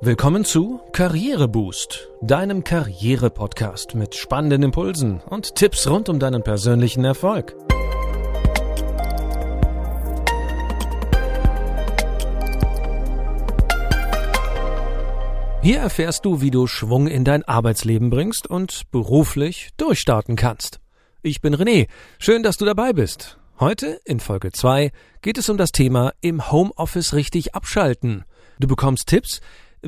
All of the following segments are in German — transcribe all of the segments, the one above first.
Willkommen zu Karriereboost, deinem Karriere-Podcast mit spannenden Impulsen und Tipps rund um deinen persönlichen Erfolg. Hier erfährst du, wie du Schwung in dein Arbeitsleben bringst und beruflich durchstarten kannst. Ich bin René, schön, dass du dabei bist. Heute, in Folge 2, geht es um das Thema im Homeoffice richtig abschalten. Du bekommst Tipps,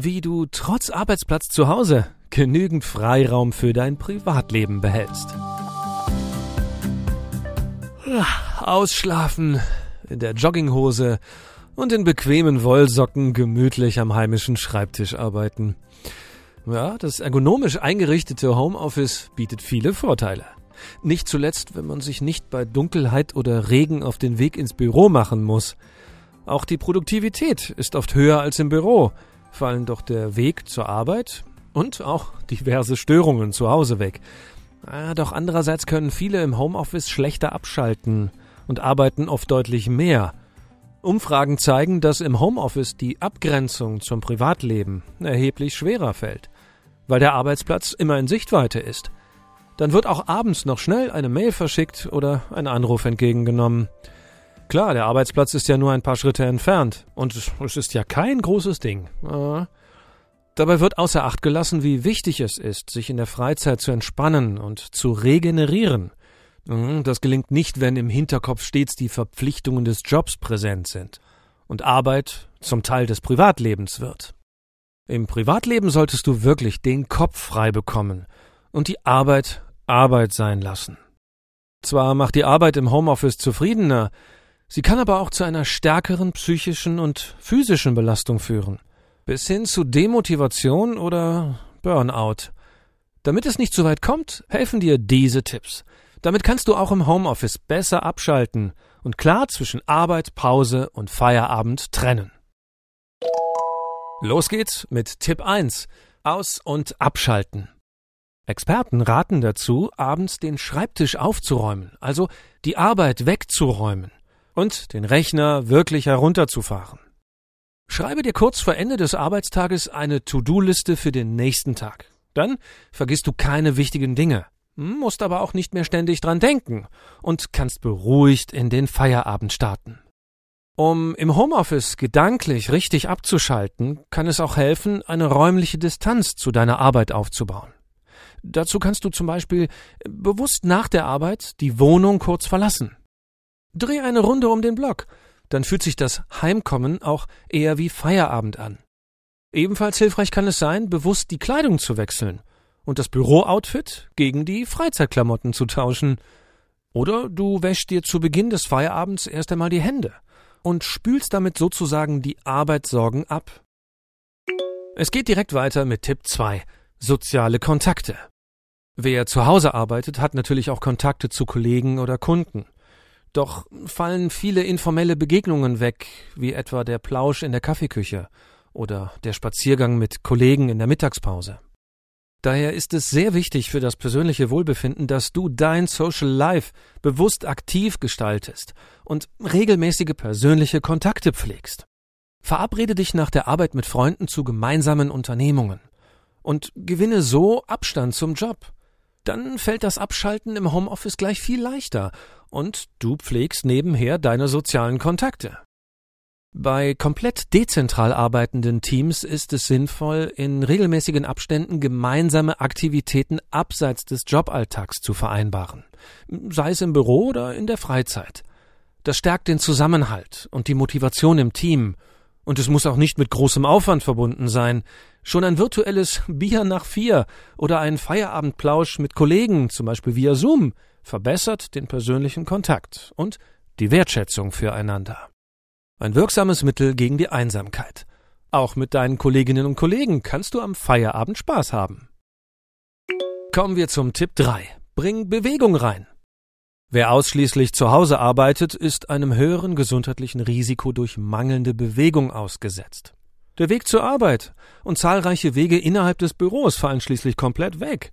wie du trotz Arbeitsplatz zu Hause genügend Freiraum für dein Privatleben behältst. Ausschlafen, in der Jogginghose und in bequemen Wollsocken gemütlich am heimischen Schreibtisch arbeiten. Ja, das ergonomisch eingerichtete Homeoffice bietet viele Vorteile. Nicht zuletzt, wenn man sich nicht bei Dunkelheit oder Regen auf den Weg ins Büro machen muss. Auch die Produktivität ist oft höher als im Büro, fallen doch der Weg zur Arbeit und auch diverse Störungen zu Hause weg. Ah, doch andererseits können viele im Homeoffice schlechter abschalten und arbeiten oft deutlich mehr. Umfragen zeigen, dass im Homeoffice die Abgrenzung zum Privatleben erheblich schwerer fällt, weil der Arbeitsplatz immer in Sichtweite ist. Dann wird auch abends noch schnell eine Mail verschickt oder ein Anruf entgegengenommen. Klar, der Arbeitsplatz ist ja nur ein paar Schritte entfernt und es ist ja kein großes Ding. Äh, dabei wird außer Acht gelassen, wie wichtig es ist, sich in der Freizeit zu entspannen und zu regenerieren. Mhm, das gelingt nicht, wenn im Hinterkopf stets die Verpflichtungen des Jobs präsent sind und Arbeit zum Teil des Privatlebens wird. Im Privatleben solltest du wirklich den Kopf frei bekommen und die Arbeit Arbeit sein lassen. Zwar macht die Arbeit im Homeoffice zufriedener, Sie kann aber auch zu einer stärkeren psychischen und physischen Belastung führen, bis hin zu Demotivation oder Burnout. Damit es nicht zu weit kommt, helfen dir diese Tipps. Damit kannst du auch im Homeoffice besser abschalten und klar zwischen Arbeit, Pause und Feierabend trennen. Los geht's mit Tipp 1. Aus- und abschalten. Experten raten dazu, abends den Schreibtisch aufzuräumen, also die Arbeit wegzuräumen und den Rechner wirklich herunterzufahren. Schreibe dir kurz vor Ende des Arbeitstages eine To-Do-Liste für den nächsten Tag. Dann vergisst du keine wichtigen Dinge, musst aber auch nicht mehr ständig dran denken und kannst beruhigt in den Feierabend starten. Um im Homeoffice gedanklich richtig abzuschalten, kann es auch helfen, eine räumliche Distanz zu deiner Arbeit aufzubauen. Dazu kannst du zum Beispiel bewusst nach der Arbeit die Wohnung kurz verlassen. Dreh eine Runde um den Block, dann fühlt sich das Heimkommen auch eher wie Feierabend an. Ebenfalls hilfreich kann es sein, bewusst die Kleidung zu wechseln und das Bürooutfit gegen die Freizeitklamotten zu tauschen. Oder du wäschst dir zu Beginn des Feierabends erst einmal die Hände und spülst damit sozusagen die Arbeitssorgen ab. Es geht direkt weiter mit Tipp 2. Soziale Kontakte. Wer zu Hause arbeitet, hat natürlich auch Kontakte zu Kollegen oder Kunden. Doch fallen viele informelle Begegnungen weg, wie etwa der Plausch in der Kaffeeküche oder der Spaziergang mit Kollegen in der Mittagspause. Daher ist es sehr wichtig für das persönliche Wohlbefinden, dass du dein Social Life bewusst aktiv gestaltest und regelmäßige persönliche Kontakte pflegst. Verabrede dich nach der Arbeit mit Freunden zu gemeinsamen Unternehmungen und gewinne so Abstand zum Job. Dann fällt das Abschalten im Homeoffice gleich viel leichter und du pflegst nebenher deine sozialen Kontakte. Bei komplett dezentral arbeitenden Teams ist es sinnvoll, in regelmäßigen Abständen gemeinsame Aktivitäten abseits des Joballtags zu vereinbaren, sei es im Büro oder in der Freizeit. Das stärkt den Zusammenhalt und die Motivation im Team, und es muss auch nicht mit großem Aufwand verbunden sein. Schon ein virtuelles Bier nach vier oder ein Feierabendplausch mit Kollegen, zum Beispiel via Zoom, verbessert den persönlichen Kontakt und die Wertschätzung füreinander. Ein wirksames Mittel gegen die Einsamkeit. Auch mit deinen Kolleginnen und Kollegen kannst du am Feierabend Spaß haben. Kommen wir zum Tipp 3. Bring Bewegung rein. Wer ausschließlich zu Hause arbeitet, ist einem höheren gesundheitlichen Risiko durch mangelnde Bewegung ausgesetzt. Der Weg zur Arbeit und zahlreiche Wege innerhalb des Büros fallen schließlich komplett weg.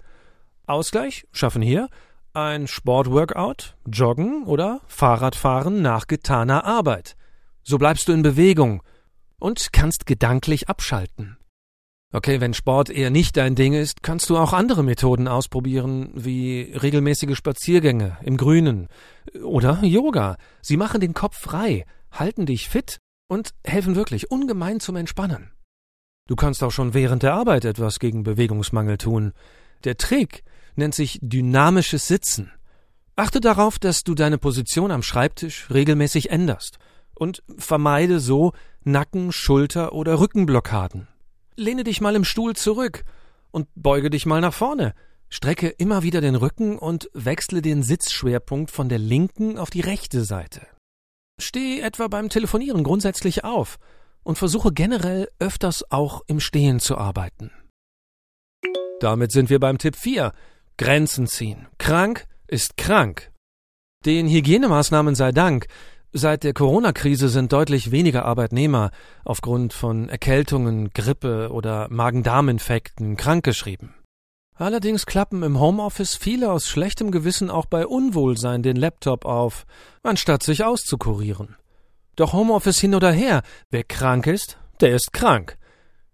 Ausgleich schaffen hier ein Sportworkout, Joggen oder Fahrradfahren nach getaner Arbeit. So bleibst du in Bewegung und kannst gedanklich abschalten. Okay, wenn Sport eher nicht dein Ding ist, kannst du auch andere Methoden ausprobieren, wie regelmäßige Spaziergänge im Grünen oder Yoga. Sie machen den Kopf frei, halten dich fit und helfen wirklich ungemein zum Entspannen. Du kannst auch schon während der Arbeit etwas gegen Bewegungsmangel tun. Der Trick nennt sich dynamisches Sitzen. Achte darauf, dass du deine Position am Schreibtisch regelmäßig änderst und vermeide so Nacken-, Schulter- oder Rückenblockaden. Lehne dich mal im Stuhl zurück und beuge dich mal nach vorne. Strecke immer wieder den Rücken und wechsle den Sitzschwerpunkt von der linken auf die rechte Seite. Steh etwa beim Telefonieren grundsätzlich auf und versuche generell öfters auch im Stehen zu arbeiten. Damit sind wir beim Tipp 4. Grenzen ziehen. Krank ist krank. Den Hygienemaßnahmen sei Dank Seit der Corona-Krise sind deutlich weniger Arbeitnehmer aufgrund von Erkältungen, Grippe oder Magen-Darm-Infekten krankgeschrieben. Allerdings klappen im Homeoffice viele aus schlechtem Gewissen auch bei Unwohlsein den Laptop auf, anstatt sich auszukurieren. Doch Homeoffice hin oder her, wer krank ist, der ist krank.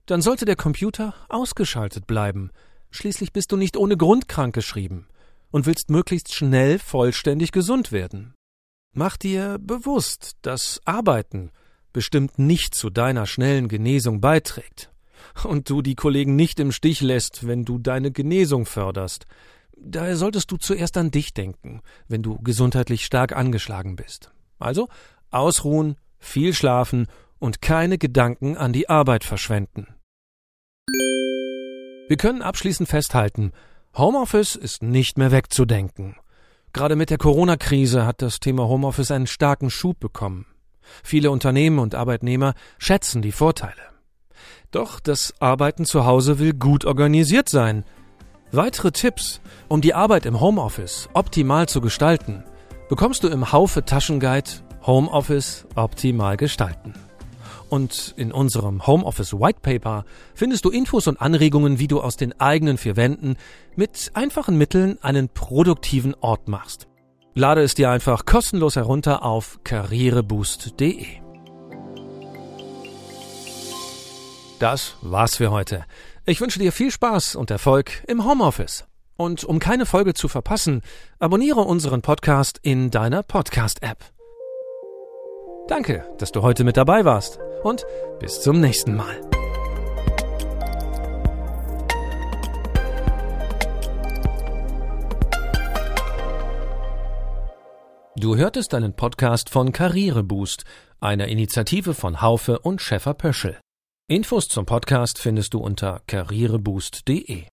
Dann sollte der Computer ausgeschaltet bleiben. Schließlich bist du nicht ohne Grund krankgeschrieben und willst möglichst schnell vollständig gesund werden. Mach dir bewusst, dass Arbeiten bestimmt nicht zu deiner schnellen Genesung beiträgt und du die Kollegen nicht im Stich lässt, wenn du deine Genesung förderst. Daher solltest du zuerst an dich denken, wenn du gesundheitlich stark angeschlagen bist. Also ausruhen, viel schlafen und keine Gedanken an die Arbeit verschwenden. Wir können abschließend festhalten, Homeoffice ist nicht mehr wegzudenken. Gerade mit der Corona-Krise hat das Thema Homeoffice einen starken Schub bekommen. Viele Unternehmen und Arbeitnehmer schätzen die Vorteile. Doch das Arbeiten zu Hause will gut organisiert sein. Weitere Tipps, um die Arbeit im Homeoffice optimal zu gestalten, bekommst du im Haufe Taschenguide Homeoffice optimal gestalten. Und in unserem Homeoffice White Paper findest du Infos und Anregungen, wie du aus den eigenen vier Wänden mit einfachen Mitteln einen produktiven Ort machst. Lade es dir einfach kostenlos herunter auf karriereboost.de. Das war's für heute. Ich wünsche dir viel Spaß und Erfolg im Homeoffice. Und um keine Folge zu verpassen, abonniere unseren Podcast in deiner Podcast-App. Danke, dass du heute mit dabei warst und bis zum nächsten Mal. Du hörtest einen Podcast von Karriereboost, einer Initiative von Haufe und Schäfer Pöschel. Infos zum Podcast findest du unter karriereboost.de.